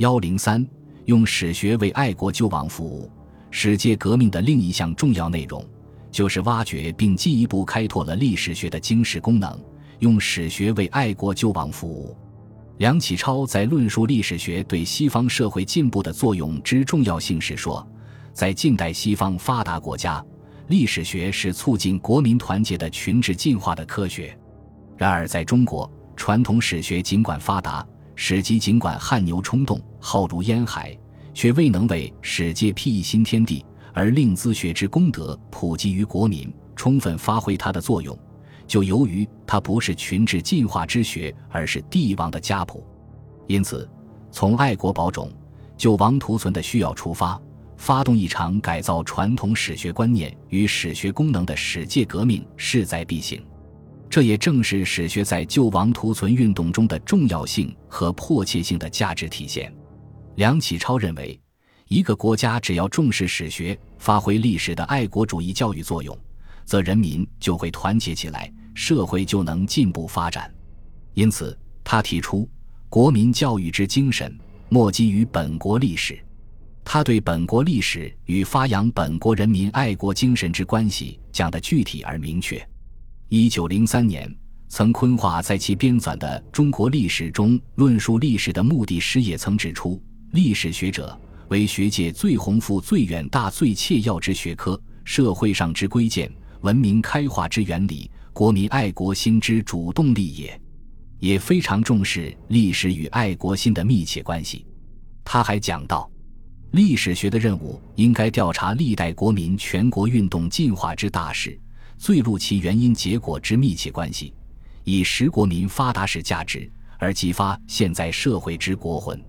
幺零三，用史学为爱国救亡服务。世界革命的另一项重要内容，就是挖掘并进一步开拓了历史学的经世功能，用史学为爱国救亡服务。梁启超在论述历史学对西方社会进步的作用之重要性时说，在近代西方发达国家，历史学是促进国民团结的群治进化的科学。然而，在中国，传统史学尽管发达，史籍尽管汗牛充栋、浩如烟海，却未能为史界辟一新天地，而令资学之功德普及于国民，充分发挥它的作用。就由于它不是群治进化之学，而是帝王的家谱，因此，从爱国保种、救亡图存的需要出发，发动一场改造传统史学观念与史学功能的史界革命势在必行。这也正是史学在救亡图存运动中的重要性和迫切性的价值体现。梁启超认为，一个国家只要重视史学，发挥历史的爱国主义教育作用，则人民就会团结起来，社会就能进步发展。因此，他提出“国民教育之精神，莫基于本国历史”。他对本国历史与发扬本国人民爱国精神之关系讲得具体而明确。一九零三年，曾坤化在其编纂的《中国历史》中论述历史的目的时，也曾指出：历史学者为学界最宏富、最远大、最切要之学科，社会上之规鉴，文明开化之原理，国民爱国心之主动力也。也非常重视历史与爱国心的密切关系。他还讲到，历史学的任务应该调查历代国民全国运动进化之大事。最露其原因结果之密切关系，以实国民发达史价值，而激发现在社会之国魂。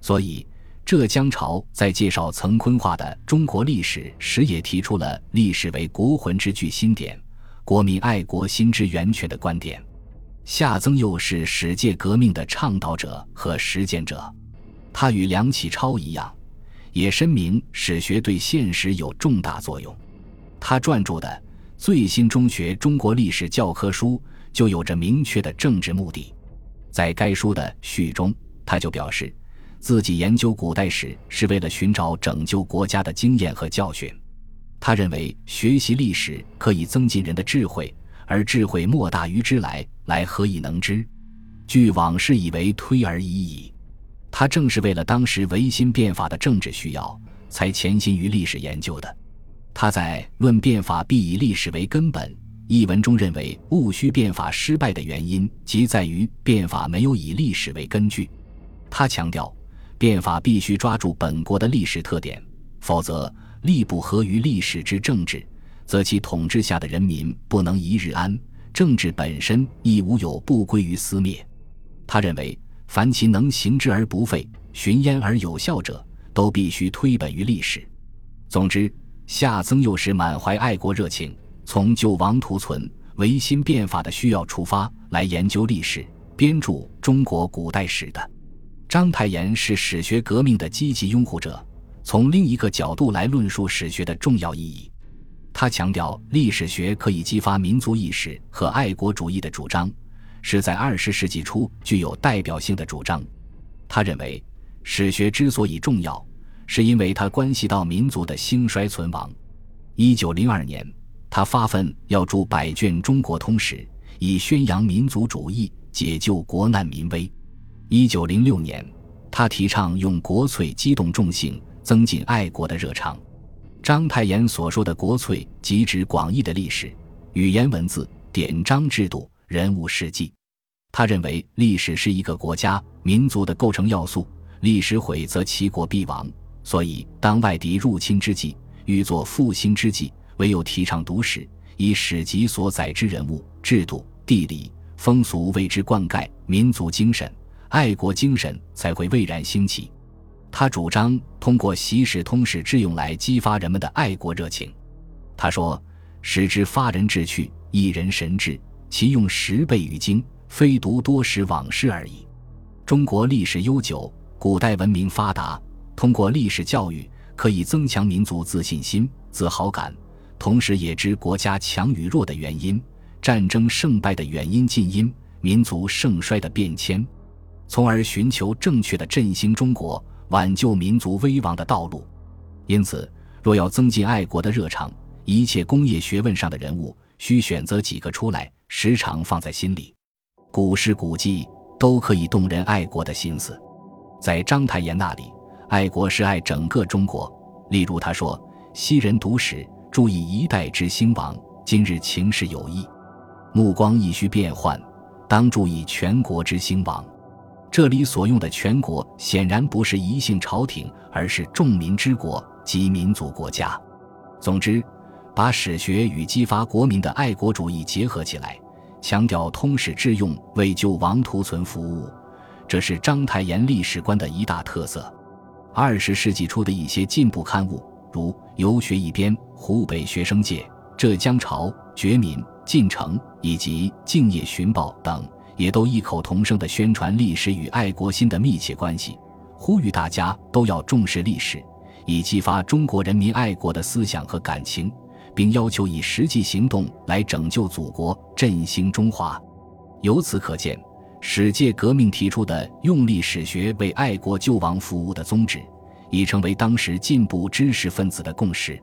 所以，浙江潮在介绍曾坤化的中国历史时，也提出了历史为国魂之具心点，国民爱国心之源泉的观点。夏曾佑是史界革命的倡导者和实践者，他与梁启超一样，也深明史学对现实有重大作用。他撰著的。最新中学中国历史教科书就有着明确的政治目的，在该书的序中，他就表示，自己研究古代史是为了寻找拯救国家的经验和教训。他认为，学习历史可以增进人的智慧，而智慧莫大于知来，来何以能知？据往事以为推而已矣。他正是为了当时维新变法的政治需要，才潜心于历史研究的。他在《论变法必以历史为根本》一文中认为，戊戌变法失败的原因即在于变法没有以历史为根据。他强调，变法必须抓住本国的历史特点，否则力不合于历史之政治，则其统治下的人民不能一日安，政治本身亦无有不归于私灭。他认为，凡其能行之而不废、循焉而有效者，都必须推本于历史。总之。夏曾幼时满怀爱国热情，从救亡图存、维新变法的需要出发来研究历史，编著中国古代史的。章太炎是史学革命的积极拥护者，从另一个角度来论述史学的重要意义。他强调历史学可以激发民族意识和爱国主义的主张，是在二十世纪初具有代表性的主张。他认为，史学之所以重要。是因为它关系到民族的兴衰存亡。一九零二年，他发奋要著百卷《中国通史》，以宣扬民族主义，解救国难民危。一九零六年，他提倡用国粹激动众性，增进爱国的热肠。章太炎所说的国粹，即指广义的历史、语言文字、典章制度、人物事迹。他认为，历史是一个国家、民族的构成要素，历史毁则其国必亡。所以，当外敌入侵之际，欲作复兴之际，唯有提倡读史，以史籍所载之人物、制度、地理、风俗为之灌溉，民族精神、爱国精神才会蔚然兴起。他主张通过习史通史之用来激发人们的爱国热情。他说：“史之发人志趣，一人神志，其用十倍于经，非读多史往事而已。”中国历史悠久，古代文明发达。通过历史教育，可以增强民族自信心、自豪感，同时也知国家强与弱的原因、战争胜败的原因、近因、民族盛衰的变迁。从而寻求正确的振兴中国、挽救民族危亡的道路。因此，若要增进爱国的热肠，一切工业学问上的人物，需选择几个出来，时常放在心里。古诗古迹都可以动人爱国的心思。在章太炎那里，爱国是爱整个中国。例如，他说：“昔人读史，注意一代之兴亡；今日情势有异，目光亦需变换，当注意全国之兴亡。”这里所用的“全国”显然不是一姓朝廷，而是众民之国及民族国家。总之，把史学与激发国民的爱国主义结合起来，强调通史致用，为救亡图存服务，这是章太炎历史观的一大特色。二十世纪初的一些进步刊物，如《游学一编》《湖北学生界》《浙江潮》《觉民》《晋城》以及《敬业寻宝》等。也都异口同声地宣传历史与爱国心的密切关系，呼吁大家都要重视历史，以激发中国人民爱国的思想和感情，并要求以实际行动来拯救祖国、振兴中华。由此可见，史界革命提出的用历史学为爱国救亡服务的宗旨，已成为当时进步知识分子的共识。